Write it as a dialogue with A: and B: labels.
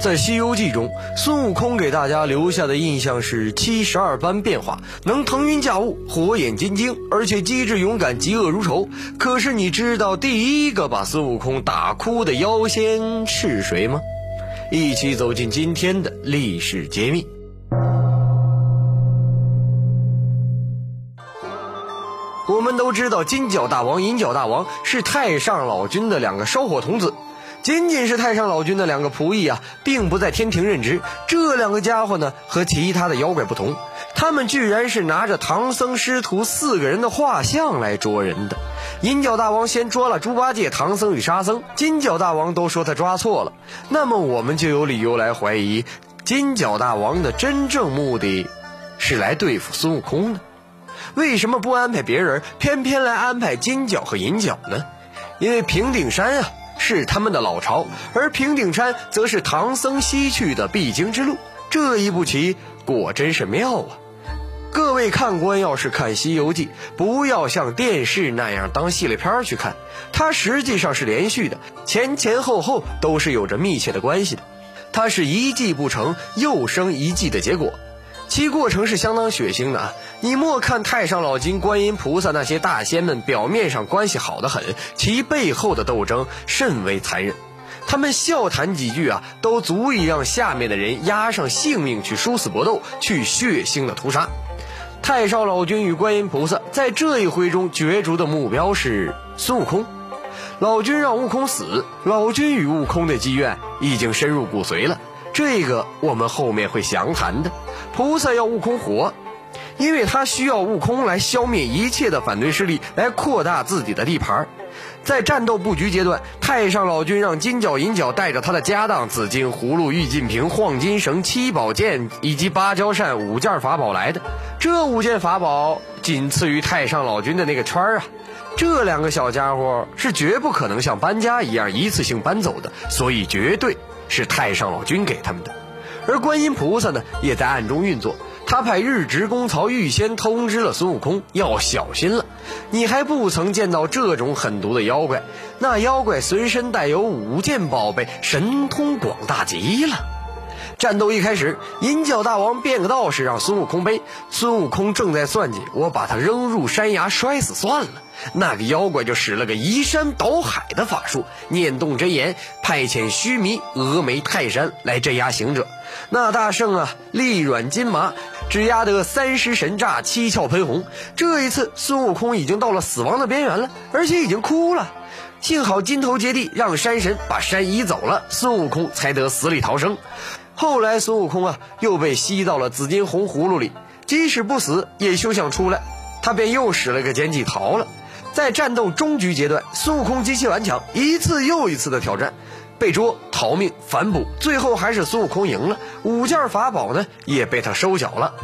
A: 在《西游记》中，孙悟空给大家留下的印象是七十二般变化，能腾云驾雾、火眼金睛，而且机智勇敢、嫉恶如仇。可是你知道第一个把孙悟空打哭的妖仙是谁吗？一起走进今天的历史揭秘。我们都知道，金角大王、银角大王是太上老君的两个烧火童子。仅仅是太上老君的两个仆役啊，并不在天庭任职。这两个家伙呢，和其他的妖怪不同，他们居然是拿着唐僧师徒四个人的画像来捉人的。银角大王先捉了猪八戒、唐僧与沙僧，金角大王都说他抓错了。那么我们就有理由来怀疑，金角大王的真正目的，是来对付孙悟空的。为什么不安排别人，偏偏来安排金角和银角呢？因为平顶山啊。是他们的老巢，而平顶山则是唐僧西去的必经之路。这一步棋果真是妙啊！各位看官，要是看《西游记》，不要像电视那样当系列片去看，它实际上是连续的，前前后后都是有着密切的关系的。它是一计不成又生一计的结果。其过程是相当血腥的啊！你莫看太上老君、观音菩萨那些大仙们表面上关系好得很，其背后的斗争甚为残忍。他们笑谈几句啊，都足以让下面的人押上性命去殊死搏斗，去血腥的屠杀。太上老君与观音菩萨在这一回中角逐的目标是孙悟空。老君让悟空死，老君与悟空的积怨已经深入骨髓了。这个我们后面会详谈的。菩萨要悟空活，因为他需要悟空来消灭一切的反对势力，来扩大自己的地盘。在战斗布局阶段，太上老君让金角银角带着他的家当——紫金葫芦、玉净瓶、晃金绳、七宝剑以及芭蕉扇五件法宝来的。这五件法宝仅次于太上老君的那个圈儿啊！这两个小家伙是绝不可能像搬家一样一次性搬走的，所以绝对是太上老君给他们的。而观音菩萨呢，也在暗中运作。他派日值公曹预先通知了孙悟空，要小心了。你还不曾见到这种狠毒的妖怪，那妖怪随身带有五件宝贝，神通广大极了。战斗一开始，银角大王变个道士让孙悟空背，孙悟空正在算计，我把他扔入山崖摔死算了。那个妖怪就使了个移山倒海的法术，念动真言，派遣须弥、峨眉、泰山来镇压行者。那大圣啊，力软筋麻，只压得三尸神炸，七窍喷红。这一次，孙悟空已经到了死亡的边缘了，而且已经哭了。幸好金头接地，让山神把山移走了，孙悟空才得死里逃生。后来，孙悟空啊，又被吸到了紫金红葫芦里，即使不死，也休想出来。他便又使了个奸计逃了。在战斗终局阶段，孙悟空极其顽强，一次又一次的挑战，被捉、逃命、反哺，最后还是孙悟空赢了。五件法宝呢，也被他收缴了。